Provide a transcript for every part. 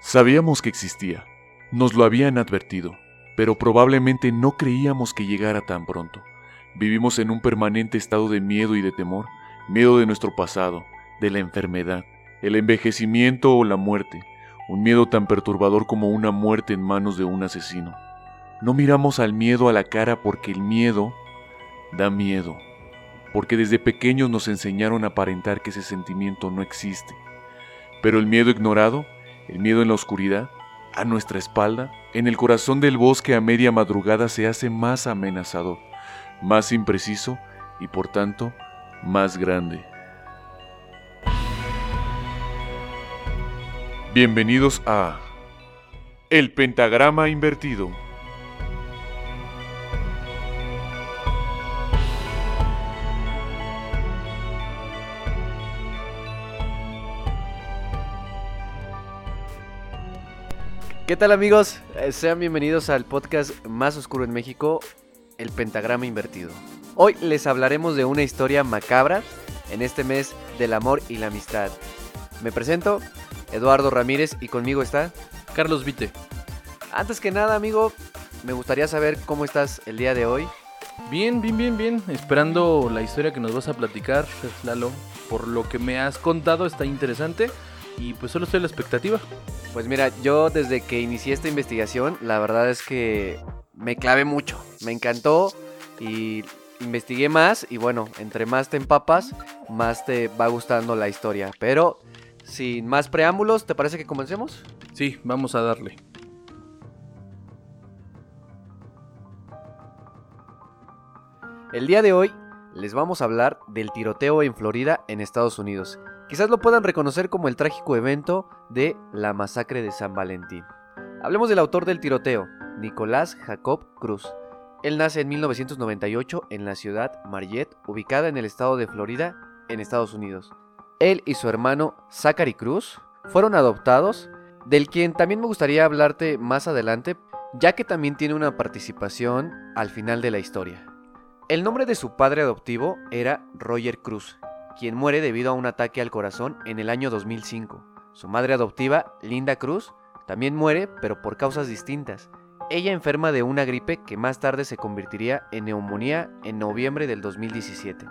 Sabíamos que existía, nos lo habían advertido, pero probablemente no creíamos que llegara tan pronto. Vivimos en un permanente estado de miedo y de temor, miedo de nuestro pasado, de la enfermedad, el envejecimiento o la muerte, un miedo tan perturbador como una muerte en manos de un asesino. No miramos al miedo a la cara porque el miedo da miedo, porque desde pequeños nos enseñaron a aparentar que ese sentimiento no existe. Pero el miedo ignorado, el miedo en la oscuridad, a nuestra espalda, en el corazón del bosque a media madrugada se hace más amenazador, más impreciso y por tanto más grande. Bienvenidos a El Pentagrama Invertido. ¿Qué tal amigos? Eh, Sean bienvenidos al podcast más oscuro en México, El Pentagrama Invertido. Hoy les hablaremos de una historia macabra en este mes del amor y la amistad. Me presento, Eduardo Ramírez, y conmigo está... Carlos Vite. Antes que nada, amigo, me gustaría saber cómo estás el día de hoy. Bien, bien, bien, bien. Esperando la historia que nos vas a platicar, Lalo. Por lo que me has contado está interesante y pues solo estoy a la expectativa. Pues mira, yo desde que inicié esta investigación, la verdad es que me clavé mucho. Me encantó y investigué más y bueno, entre más te empapas, más te va gustando la historia. Pero sin más preámbulos, ¿te parece que comencemos? Sí, vamos a darle. El día de hoy les vamos a hablar del tiroteo en Florida, en Estados Unidos. Quizás lo puedan reconocer como el trágico evento de la masacre de San Valentín. Hablemos del autor del tiroteo, Nicolás Jacob Cruz. Él nace en 1998 en la ciudad Mariette, ubicada en el estado de Florida, en Estados Unidos. Él y su hermano Zachary Cruz fueron adoptados, del quien también me gustaría hablarte más adelante, ya que también tiene una participación al final de la historia. El nombre de su padre adoptivo era Roger Cruz, quien muere debido a un ataque al corazón en el año 2005. Su madre adoptiva, Linda Cruz, también muere, pero por causas distintas. Ella enferma de una gripe que más tarde se convertiría en neumonía en noviembre del 2017.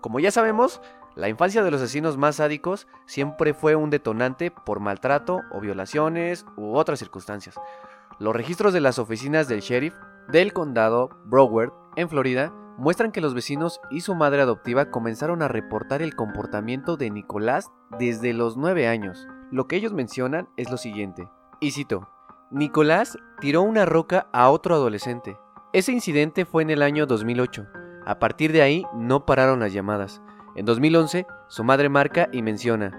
Como ya sabemos, la infancia de los asesinos más sádicos siempre fue un detonante por maltrato o violaciones u otras circunstancias. Los registros de las oficinas del sheriff del condado Broward, en Florida, muestran que los vecinos y su madre adoptiva comenzaron a reportar el comportamiento de Nicolás desde los 9 años. Lo que ellos mencionan es lo siguiente, y cito, Nicolás tiró una roca a otro adolescente. Ese incidente fue en el año 2008. A partir de ahí no pararon las llamadas. En 2011, su madre marca y menciona,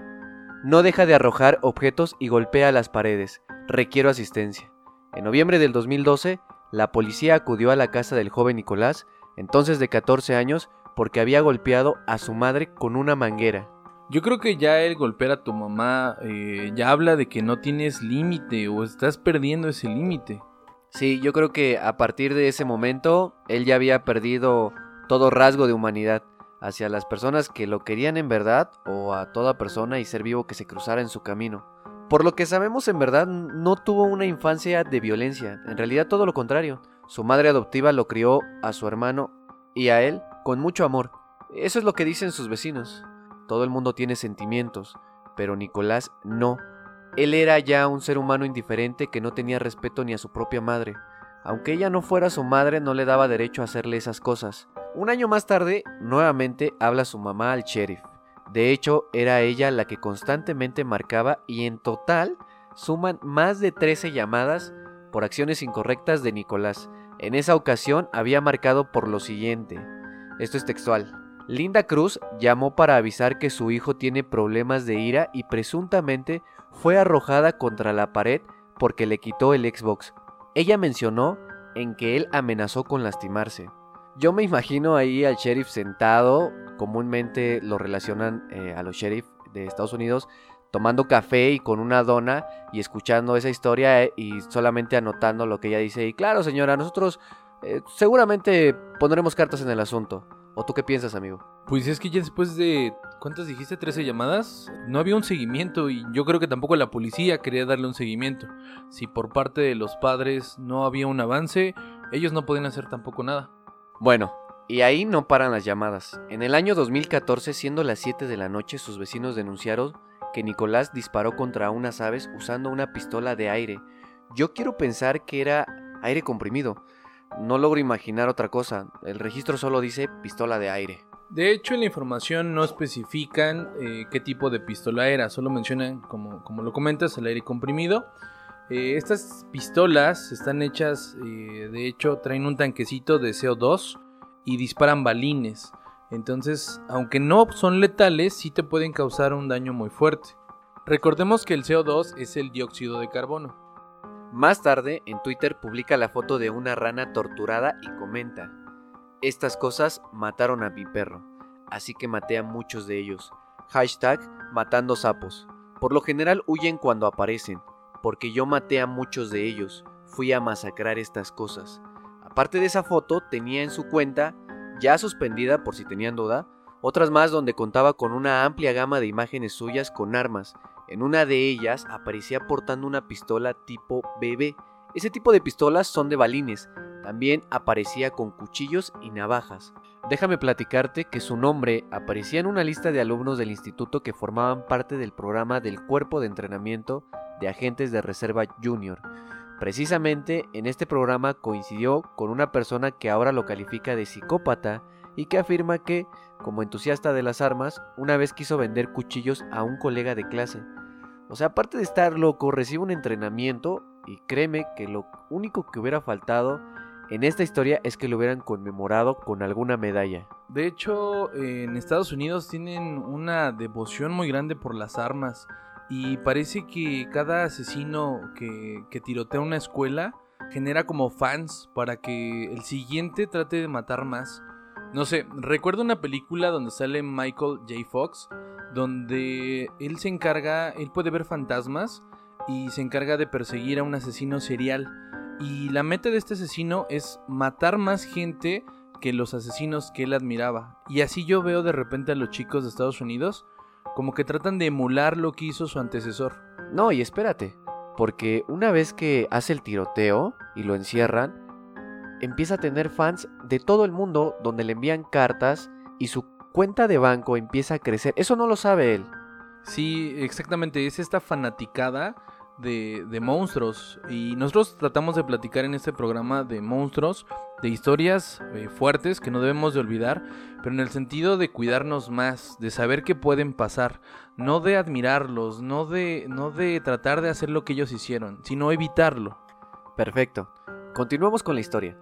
no deja de arrojar objetos y golpea las paredes, requiero asistencia. En noviembre del 2012, la policía acudió a la casa del joven Nicolás entonces de 14 años, porque había golpeado a su madre con una manguera. Yo creo que ya el golpear a tu mamá eh, ya habla de que no tienes límite o estás perdiendo ese límite. Sí, yo creo que a partir de ese momento él ya había perdido todo rasgo de humanidad hacia las personas que lo querían en verdad o a toda persona y ser vivo que se cruzara en su camino. Por lo que sabemos en verdad no tuvo una infancia de violencia, en realidad todo lo contrario. Su madre adoptiva lo crió a su hermano y a él con mucho amor. Eso es lo que dicen sus vecinos. Todo el mundo tiene sentimientos, pero Nicolás no. Él era ya un ser humano indiferente que no tenía respeto ni a su propia madre. Aunque ella no fuera su madre, no le daba derecho a hacerle esas cosas. Un año más tarde, nuevamente habla su mamá al sheriff. De hecho, era ella la que constantemente marcaba y en total suman más de 13 llamadas por acciones incorrectas de Nicolás. En esa ocasión había marcado por lo siguiente. Esto es textual. Linda Cruz llamó para avisar que su hijo tiene problemas de ira y presuntamente fue arrojada contra la pared porque le quitó el Xbox. Ella mencionó en que él amenazó con lastimarse. Yo me imagino ahí al sheriff sentado, comúnmente lo relacionan eh, a los sheriff de Estados Unidos, tomando café y con una dona y escuchando esa historia eh, y solamente anotando lo que ella dice. Y claro, señora, nosotros eh, seguramente pondremos cartas en el asunto. ¿O tú qué piensas, amigo? Pues es que ya después de, ¿cuántas dijiste? 13 llamadas, no había un seguimiento y yo creo que tampoco la policía quería darle un seguimiento. Si por parte de los padres no había un avance, ellos no podían hacer tampoco nada. Bueno, y ahí no paran las llamadas. En el año 2014, siendo las 7 de la noche, sus vecinos denunciaron que Nicolás disparó contra unas aves usando una pistola de aire. Yo quiero pensar que era aire comprimido. No logro imaginar otra cosa. El registro solo dice pistola de aire. De hecho, en la información no especifican eh, qué tipo de pistola era, solo mencionan, como, como lo comentas, el aire comprimido. Eh, estas pistolas están hechas, eh, de hecho, traen un tanquecito de CO2 y disparan balines. Entonces, aunque no son letales, sí te pueden causar un daño muy fuerte. Recordemos que el CO2 es el dióxido de carbono. Más tarde, en Twitter publica la foto de una rana torturada y comenta, estas cosas mataron a mi perro, así que maté a muchos de ellos. Hashtag matando sapos. Por lo general huyen cuando aparecen, porque yo maté a muchos de ellos, fui a masacrar estas cosas. Aparte de esa foto, tenía en su cuenta, ya suspendida por si tenían duda, otras más donde contaba con una amplia gama de imágenes suyas con armas, en una de ellas aparecía portando una pistola tipo BB. Ese tipo de pistolas son de balines. También aparecía con cuchillos y navajas. Déjame platicarte que su nombre aparecía en una lista de alumnos del instituto que formaban parte del programa del Cuerpo de Entrenamiento de Agentes de Reserva Junior. Precisamente en este programa coincidió con una persona que ahora lo califica de psicópata y que afirma que, como entusiasta de las armas, una vez quiso vender cuchillos a un colega de clase. O sea, aparte de estar loco, recibe un entrenamiento y créeme que lo único que hubiera faltado en esta historia es que lo hubieran conmemorado con alguna medalla. De hecho, en Estados Unidos tienen una devoción muy grande por las armas y parece que cada asesino que, que tirotea una escuela genera como fans para que el siguiente trate de matar más. No sé, recuerdo una película donde sale Michael J. Fox donde él se encarga, él puede ver fantasmas y se encarga de perseguir a un asesino serial. Y la meta de este asesino es matar más gente que los asesinos que él admiraba. Y así yo veo de repente a los chicos de Estados Unidos como que tratan de emular lo que hizo su antecesor. No, y espérate, porque una vez que hace el tiroteo y lo encierran, empieza a tener fans de todo el mundo donde le envían cartas y su cuenta de banco empieza a crecer. Eso no lo sabe él. Sí, exactamente. Es esta fanaticada de, monstruos. Y nosotros tratamos de platicar en este programa de monstruos, de historias eh, fuertes que no debemos de olvidar, pero en el sentido de cuidarnos más, de saber qué pueden pasar, no de admirarlos, no de, no de tratar de hacer lo que ellos hicieron, sino evitarlo. Perfecto. Continuamos con la historia.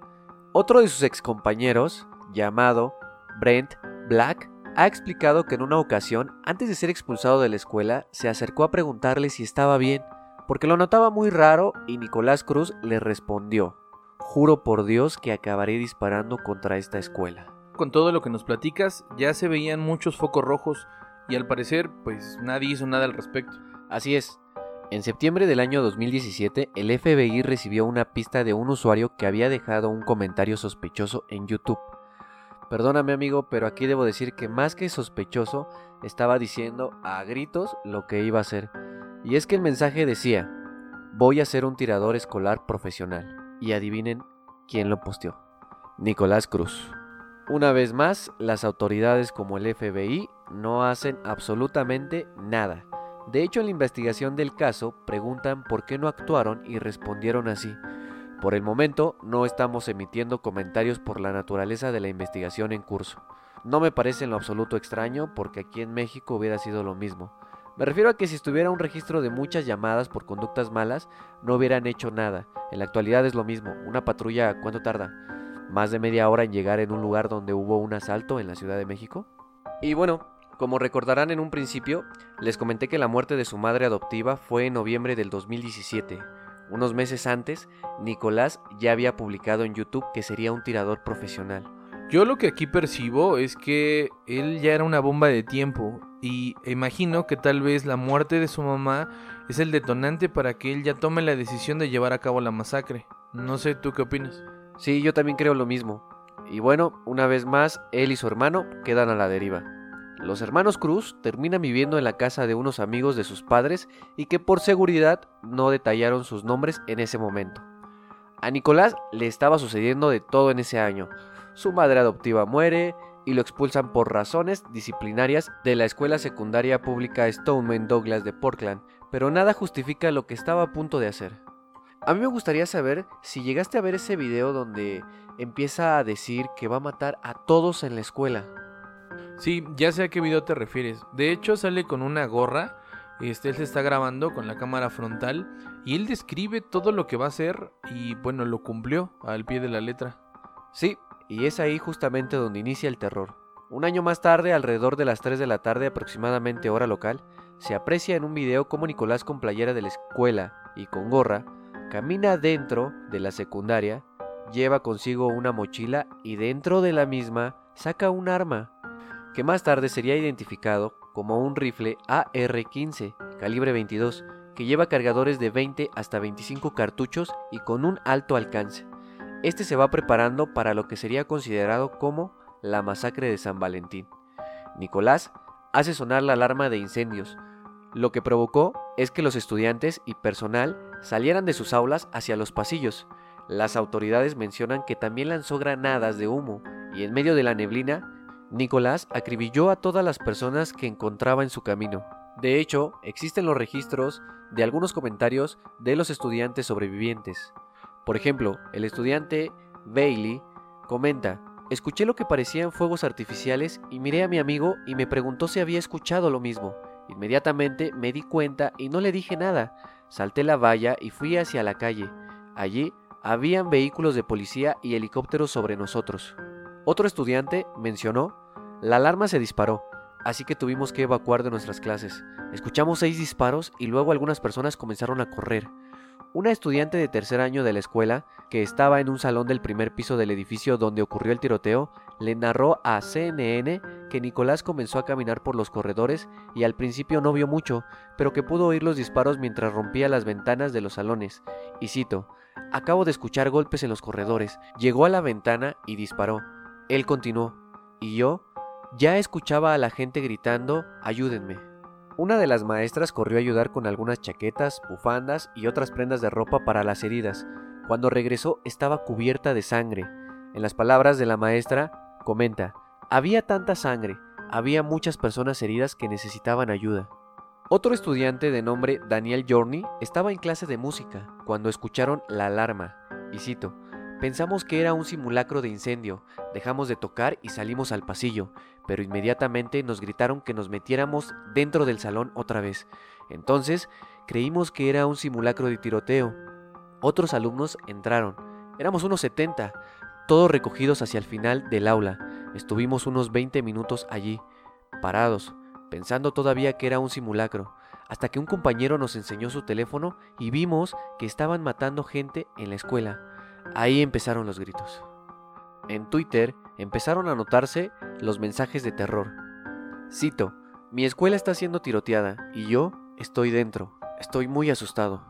Otro de sus excompañeros, llamado Brent Black ha explicado que en una ocasión, antes de ser expulsado de la escuela, se acercó a preguntarle si estaba bien, porque lo notaba muy raro y Nicolás Cruz le respondió, juro por Dios que acabaré disparando contra esta escuela. Con todo lo que nos platicas, ya se veían muchos focos rojos y al parecer, pues nadie hizo nada al respecto. Así es. En septiembre del año 2017, el FBI recibió una pista de un usuario que había dejado un comentario sospechoso en YouTube. Perdóname amigo, pero aquí debo decir que más que sospechoso, estaba diciendo a gritos lo que iba a hacer. Y es que el mensaje decía, voy a ser un tirador escolar profesional. Y adivinen quién lo posteó. Nicolás Cruz. Una vez más, las autoridades como el FBI no hacen absolutamente nada. De hecho, en la investigación del caso preguntan por qué no actuaron y respondieron así. Por el momento no estamos emitiendo comentarios por la naturaleza de la investigación en curso. No me parece en lo absoluto extraño porque aquí en México hubiera sido lo mismo. Me refiero a que si estuviera un registro de muchas llamadas por conductas malas, no hubieran hecho nada. En la actualidad es lo mismo. Una patrulla, ¿cuánto tarda? ¿Más de media hora en llegar en un lugar donde hubo un asalto en la Ciudad de México? Y bueno, como recordarán en un principio, les comenté que la muerte de su madre adoptiva fue en noviembre del 2017. Unos meses antes, Nicolás ya había publicado en YouTube que sería un tirador profesional. Yo lo que aquí percibo es que él ya era una bomba de tiempo y imagino que tal vez la muerte de su mamá es el detonante para que él ya tome la decisión de llevar a cabo la masacre. No sé, ¿tú qué opinas? Sí, yo también creo lo mismo. Y bueno, una vez más, él y su hermano quedan a la deriva. Los hermanos Cruz terminan viviendo en la casa de unos amigos de sus padres y que por seguridad no detallaron sus nombres en ese momento. A Nicolás le estaba sucediendo de todo en ese año. Su madre adoptiva muere y lo expulsan por razones disciplinarias de la escuela secundaria pública Stoneman Douglas de Portland, pero nada justifica lo que estaba a punto de hacer. A mí me gustaría saber si llegaste a ver ese video donde empieza a decir que va a matar a todos en la escuela. Sí, ya sé a qué video te refieres. De hecho, sale con una gorra. Este, él se está grabando con la cámara frontal y él describe todo lo que va a hacer y bueno, lo cumplió al pie de la letra. Sí, y es ahí justamente donde inicia el terror. Un año más tarde, alrededor de las 3 de la tarde aproximadamente hora local, se aprecia en un video cómo Nicolás con playera de la escuela y con gorra camina dentro de la secundaria, lleva consigo una mochila y dentro de la misma saca un arma que más tarde sería identificado como un rifle AR-15 calibre 22 que lleva cargadores de 20 hasta 25 cartuchos y con un alto alcance. Este se va preparando para lo que sería considerado como la masacre de San Valentín. Nicolás hace sonar la alarma de incendios. Lo que provocó es que los estudiantes y personal salieran de sus aulas hacia los pasillos. Las autoridades mencionan que también lanzó granadas de humo y en medio de la neblina Nicolás acribilló a todas las personas que encontraba en su camino. De hecho, existen los registros de algunos comentarios de los estudiantes sobrevivientes. Por ejemplo, el estudiante Bailey comenta, escuché lo que parecían fuegos artificiales y miré a mi amigo y me preguntó si había escuchado lo mismo. Inmediatamente me di cuenta y no le dije nada. Salté la valla y fui hacia la calle. Allí habían vehículos de policía y helicópteros sobre nosotros. Otro estudiante mencionó, la alarma se disparó, así que tuvimos que evacuar de nuestras clases. Escuchamos seis disparos y luego algunas personas comenzaron a correr. Una estudiante de tercer año de la escuela, que estaba en un salón del primer piso del edificio donde ocurrió el tiroteo, le narró a CNN que Nicolás comenzó a caminar por los corredores y al principio no vio mucho, pero que pudo oír los disparos mientras rompía las ventanas de los salones. Y cito, acabo de escuchar golpes en los corredores, llegó a la ventana y disparó. Él continuó, y yo ya escuchaba a la gente gritando, ayúdenme. Una de las maestras corrió a ayudar con algunas chaquetas, bufandas y otras prendas de ropa para las heridas. Cuando regresó estaba cubierta de sangre. En las palabras de la maestra, comenta, había tanta sangre, había muchas personas heridas que necesitaban ayuda. Otro estudiante de nombre Daniel Journey estaba en clase de música cuando escucharon la alarma, y cito, Pensamos que era un simulacro de incendio, dejamos de tocar y salimos al pasillo, pero inmediatamente nos gritaron que nos metiéramos dentro del salón otra vez. Entonces creímos que era un simulacro de tiroteo. Otros alumnos entraron. Éramos unos 70, todos recogidos hacia el final del aula. Estuvimos unos 20 minutos allí, parados, pensando todavía que era un simulacro, hasta que un compañero nos enseñó su teléfono y vimos que estaban matando gente en la escuela. Ahí empezaron los gritos. En Twitter empezaron a notarse los mensajes de terror. Cito, mi escuela está siendo tiroteada y yo estoy dentro. Estoy muy asustado.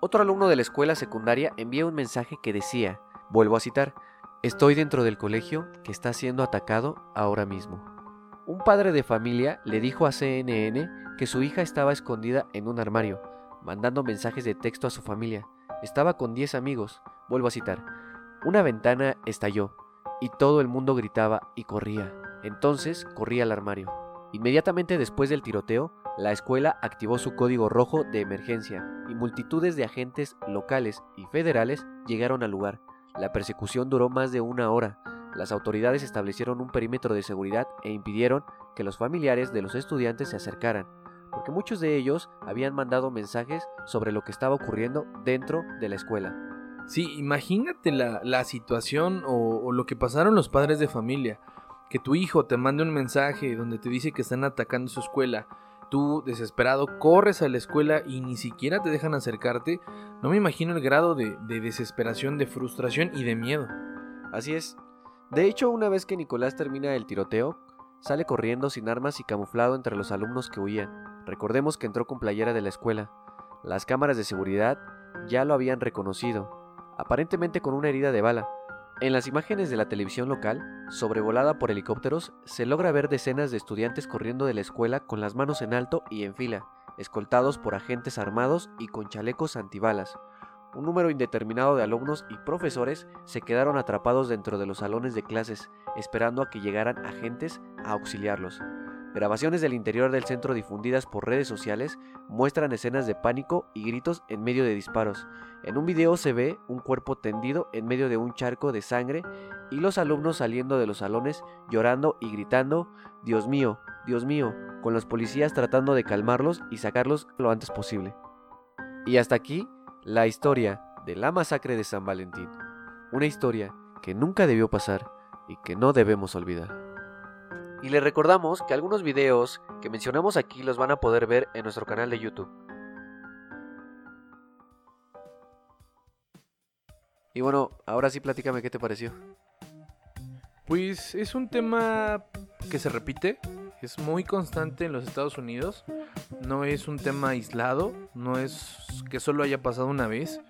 Otro alumno de la escuela secundaria envía un mensaje que decía, vuelvo a citar, estoy dentro del colegio que está siendo atacado ahora mismo. Un padre de familia le dijo a CNN que su hija estaba escondida en un armario, mandando mensajes de texto a su familia. Estaba con 10 amigos, Vuelvo a citar. Una ventana estalló y todo el mundo gritaba y corría. Entonces corrí al armario. Inmediatamente después del tiroteo, la escuela activó su código rojo de emergencia y multitudes de agentes locales y federales llegaron al lugar. La persecución duró más de una hora. Las autoridades establecieron un perímetro de seguridad e impidieron que los familiares de los estudiantes se acercaran, porque muchos de ellos habían mandado mensajes sobre lo que estaba ocurriendo dentro de la escuela. Sí, imagínate la, situación o, lo que pasaron los padres de familia. Que tu hijo te mande un mensaje donde te dice que están atacando su escuela. Tú, desesperado, corres a la escuela y ni siquiera te dejan acercarte. No me imagino el grado de, de desesperación, de frustración y de miedo. Así es. De hecho, una vez que Nicolás termina el tiroteo, sale corriendo sin armas y camuflado entre los alumnos que huían. Recordemos que entró con playera de la escuela. Las cámaras de seguridad ya lo habían reconocido aparentemente con una herida de bala. En las imágenes de la televisión local, sobrevolada por helicópteros, se logra ver decenas de estudiantes corriendo de la escuela con las manos en alto y en fila, escoltados por agentes armados y con chalecos antibalas. Un número indeterminado de alumnos y profesores se quedaron atrapados dentro de los salones de clases, esperando a que llegaran agentes a auxiliarlos. Grabaciones del interior del centro difundidas por redes sociales muestran escenas de pánico y gritos en medio de disparos. En un video se ve un cuerpo tendido en medio de un charco de sangre y los alumnos saliendo de los salones llorando y gritando, Dios mío, Dios mío, con los policías tratando de calmarlos y sacarlos lo antes posible. Y hasta aquí la historia de la masacre de San Valentín. Una historia que nunca debió pasar y que no debemos olvidar. Y les recordamos que algunos videos que mencionamos aquí los van a poder ver en nuestro canal de YouTube. Y bueno, ahora sí platícame qué te pareció. Pues es un tema que se repite, es muy constante en los Estados Unidos, no es un tema aislado, no es que solo haya pasado una vez,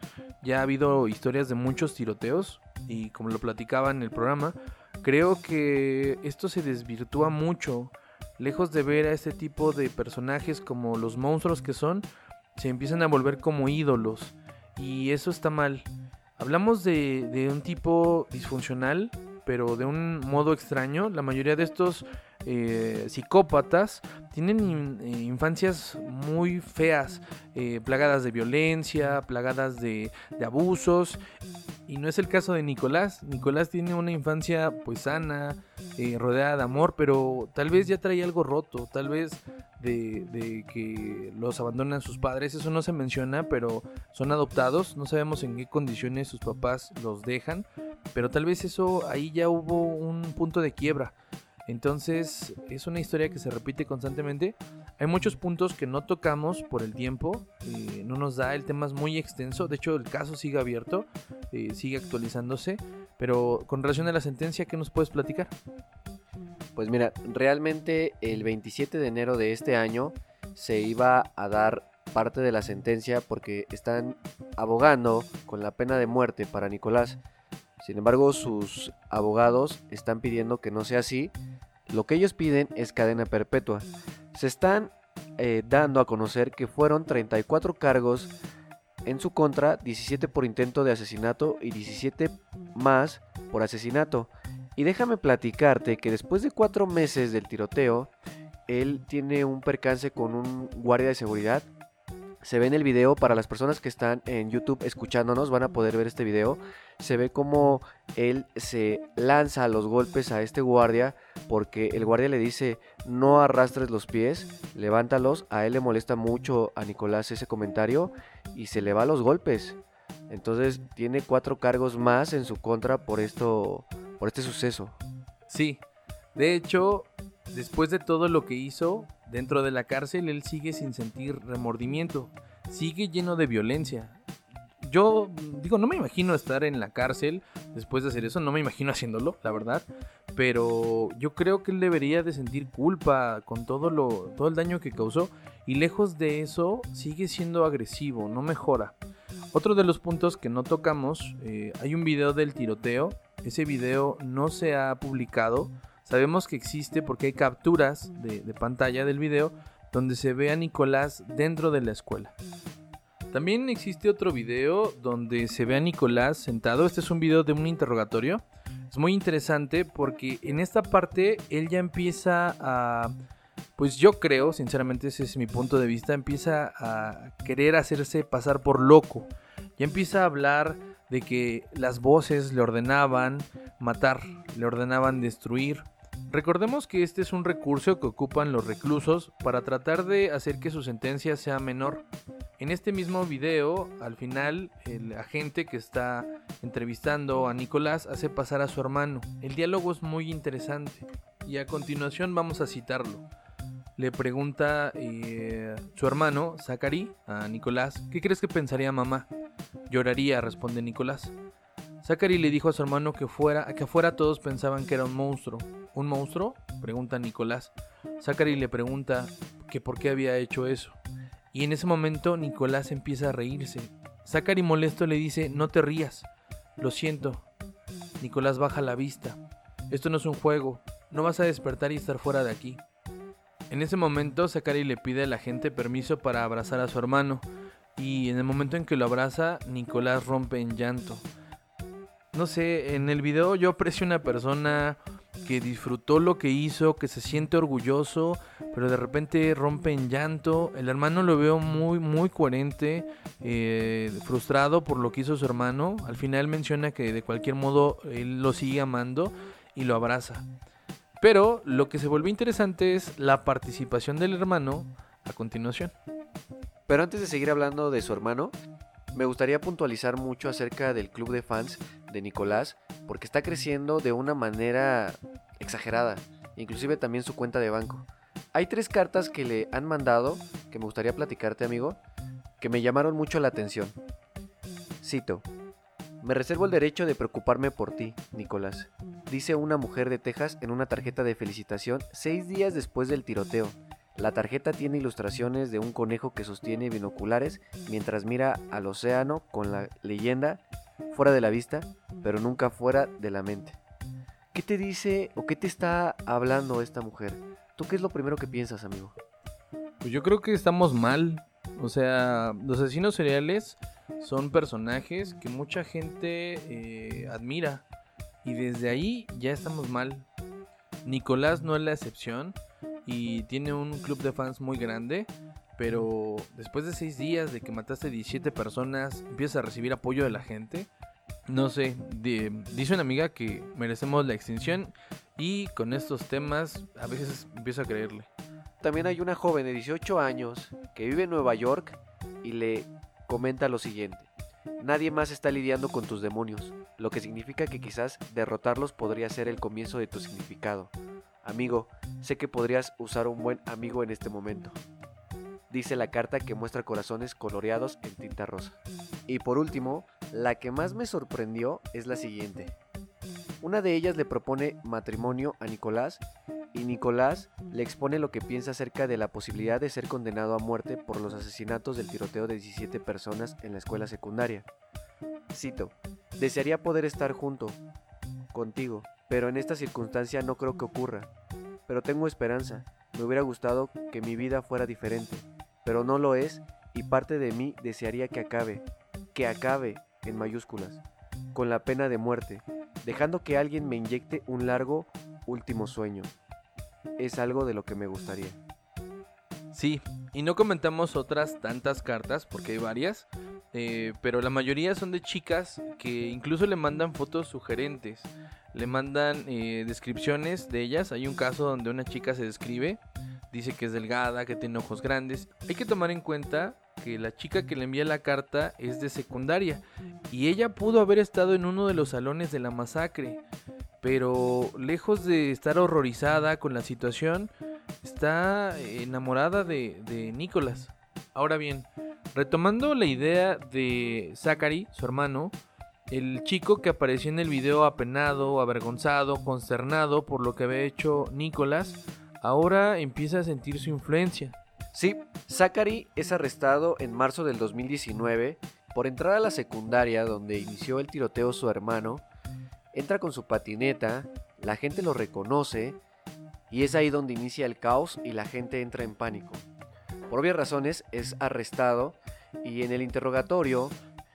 ya ha habido historias de muchos tiroteos y como lo platicaba en el programa, Creo que esto se desvirtúa mucho. Lejos de ver a este tipo de personajes como los monstruos que son, se empiezan a volver como ídolos. Y eso está mal. Hablamos de, de un tipo disfuncional, pero de un modo extraño. La mayoría de estos eh, psicópatas tienen eh, infancias muy feas, eh, plagadas de violencia, plagadas de, abusos. Y no es el caso de Nicolás. Nicolás tiene una infancia pues sana, rodeada de amor, pero tal vez ya trae algo roto, tal vez de, de, que los abandonan sus padres. Eso no se menciona, pero son adoptados. No sabemos en qué condiciones sus papás los dejan. Pero tal vez eso ahí ya hubo un punto de quiebra. Entonces es una historia que se repite constantemente. Hay muchos puntos que no tocamos por el tiempo. Eh, no nos da, el tema es muy extenso. De hecho el caso sigue abierto, eh, sigue actualizándose. Pero con relación a la sentencia, ¿qué nos puedes platicar? Pues mira, realmente el 27 de enero de este año se iba a dar parte de la sentencia porque están abogando con la pena de muerte para Nicolás. Sin embargo, sus abogados están pidiendo que no sea así. Lo que ellos piden es cadena perpetua. Se están eh, dando a conocer que fueron 34 cargos en su contra, 17 por intento de asesinato y 17 más por asesinato. Y déjame platicarte que después de cuatro meses del tiroteo, él tiene un percance con un guardia de seguridad. Se ve en el video, para las personas que están en YouTube escuchándonos, van a poder ver este video se ve como él se lanza los golpes a este guardia porque el guardia le dice no arrastres los pies, levántalos, a él le molesta mucho a Nicolás ese comentario y se le va los golpes. Entonces tiene cuatro cargos más en su contra por esto, por este suceso. Sí, de hecho, después de todo lo que hizo dentro de la cárcel, él sigue sin sentir remordimiento, sigue lleno de violencia yo digo, no me imagino estar en la cárcel después de hacer eso, no me imagino haciéndolo, la verdad, pero yo creo que él debería de sentir culpa con todo lo todo el daño que causó y lejos de eso sigue siendo agresivo, no mejora. Otro de los puntos que no tocamos, eh, hay un video del tiroteo, ese video no se ha publicado, sabemos que existe porque hay capturas de, pantalla del video donde se ve a Nicolás dentro de la escuela. También existe otro video donde se ve a Nicolás sentado. Este es un video de un interrogatorio. Es muy interesante porque en esta parte él ya empieza a... Pues yo creo, sinceramente ese es mi punto de vista, empieza a querer hacerse pasar por loco. Ya empieza a hablar de que las voces le ordenaban matar, le ordenaban destruir. Recordemos que este es un recurso que ocupan los reclusos para tratar de hacer que su sentencia sea menor. En este mismo video, al final, el agente que está entrevistando a Nicolás hace pasar a su hermano. El diálogo es muy interesante y a continuación vamos a citarlo. Le pregunta eh, su hermano, Zachary, a Nicolás, ¿qué crees que pensaría mamá? Lloraría, responde Nicolás. Zachary le dijo a su hermano que, fuera, que afuera todos pensaban que era un monstruo. ¿Un monstruo? Pregunta Nicolás. Zachary le pregunta que por qué había hecho eso. Y en ese momento Nicolás empieza a reírse. Zachary molesto le dice, no te rías, lo siento. Nicolás baja la vista. Esto no es un juego, no vas a despertar y estar fuera de aquí. En ese momento, Zachary le pide a la gente permiso para abrazar a su hermano, y en el momento en que lo abraza, Nicolás rompe en llanto. No sé, en el video yo aprecio una persona que disfrutó lo que hizo, que se siente orgulloso, pero de repente rompe en llanto. El hermano lo veo muy, muy coherente, eh, frustrado por lo que hizo su hermano. Al final menciona que de cualquier modo él lo sigue amando y lo abraza. Pero lo que se vuelve interesante es la participación del hermano a continuación. Pero antes de seguir hablando de su hermano, me gustaría puntualizar mucho acerca del club de fans de Nicolás, porque está creciendo de una manera exagerada, inclusive también su cuenta de banco. Hay tres cartas que le han mandado, que me gustaría platicarte amigo, que me llamaron mucho la atención. Cito, me reservo el derecho de preocuparme por ti, Nicolás, dice una mujer de Texas en una tarjeta de felicitación seis días después del tiroteo. La tarjeta tiene ilustraciones de un conejo que sostiene binoculares mientras mira al océano con la leyenda fuera de la vista, pero nunca fuera de la mente. ¿Qué te dice o qué te está hablando esta mujer? ¿Tú qué es lo primero que piensas, amigo? Pues yo creo que estamos mal. O sea, los asesinos seriales son personajes que mucha gente eh, admira. Y desde ahí ya estamos mal. Nicolás no es la excepción y tiene un club de fans muy grande. Pero después de seis días de que mataste 17 personas, empiezas a recibir apoyo de la gente. No sé, dice una amiga que merecemos la extinción y con estos temas a veces empiezo a creerle. También hay una joven de 18 años que vive en Nueva York y le comenta lo siguiente. Nadie más está lidiando con tus demonios, lo que significa que quizás derrotarlos podría ser el comienzo de tu significado. Amigo, sé que podrías usar un buen amigo en este momento. Dice la carta que muestra corazones coloreados en tinta rosa. Y por último, la que más me sorprendió es la siguiente. Una de ellas le propone matrimonio a Nicolás y Nicolás le expone lo que piensa acerca de la posibilidad de ser condenado a muerte por los asesinatos del tiroteo de 17 personas en la escuela secundaria. Cito, desearía poder estar junto contigo, pero en esta circunstancia no creo que ocurra. Pero tengo esperanza. Me hubiera gustado que mi vida fuera diferente, pero no lo es y parte de mí desearía que acabe, que acabe en mayúsculas, con la pena de muerte, dejando que alguien me inyecte un largo último sueño. Es algo de lo que me gustaría. Sí, y no comentamos otras tantas cartas, porque hay varias, eh, pero la mayoría son de chicas que incluso le mandan fotos sugerentes le mandan eh, descripciones de ellas. Hay un caso donde una chica se describe, dice que es delgada, que tiene ojos grandes. Hay que tomar en cuenta que la chica que le envía la carta es de secundaria y ella pudo haber estado en uno de los salones de la masacre, pero lejos de estar horrorizada con la situación, está enamorada de, de Nicolás. Ahora bien, retomando la idea de Zachary, su hermano, el chico que apareció en el video apenado, avergonzado, consternado por lo que había hecho Nicolás, ahora empieza a sentir su influencia. Sí, Zachary es arrestado en marzo del 2019 por entrar a la secundaria donde inició el tiroteo su hermano. Entra con su patineta, la gente lo reconoce y es ahí donde inicia el caos y la gente entra en pánico. Por obvias razones es arrestado y en el interrogatorio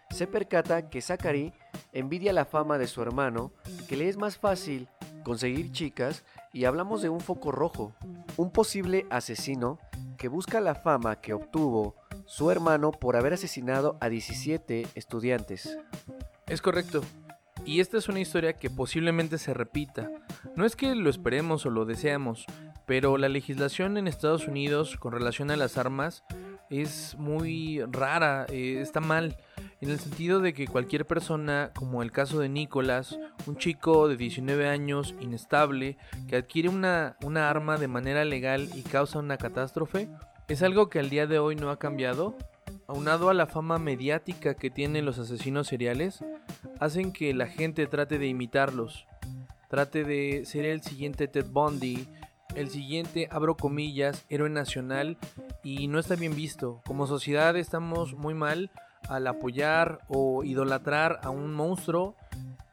se percata que Zachary envidia la fama de su hermano, que le es más fácil conseguir chicas y hablamos de un foco rojo, un posible asesino que busca la fama que obtuvo su hermano por haber asesinado a 17 estudiantes. Es correcto. Y esta es una historia que posiblemente se repita. No es que lo esperemos o lo deseamos, pero la legislación en Estados Unidos con relación a las armas es muy rara, eh, está mal en el sentido de que cualquier persona, como el caso de Nicolás, un chico de 19 años inestable que adquiere una, una arma de manera legal y causa una catástrofe, es algo que al día de hoy no ha cambiado. Aunado a la fama mediática que tienen los asesinos seriales, hacen que la gente trate de imitarlos, trate de ser el siguiente Ted Bundy, el siguiente, abro comillas, héroe nacional y no está bien visto. Como sociedad estamos muy mal al apoyar o idolatrar a un monstruo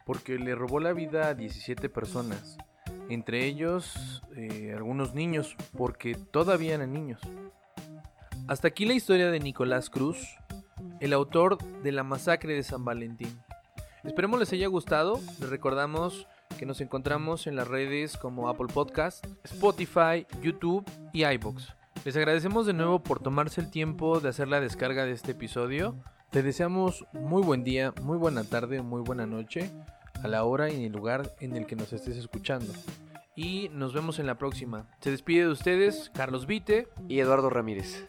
porque le robó la vida a 17 personas, entre ellos eh, algunos niños, porque todavía eran niños. Hasta aquí la historia de Nicolás Cruz, el autor de la masacre de San Valentín. Esperemos les haya gustado, les recordamos que nos encontramos en las redes como Apple Podcast, Spotify, YouTube y iBox. Les agradecemos de nuevo por tomarse el tiempo de hacer la descarga de este episodio. Te deseamos muy buen día, muy buena tarde, muy buena noche, a la hora y en el lugar en el que nos estés escuchando. Y nos vemos en la próxima. Se despide de ustedes Carlos Vite y Eduardo Ramírez.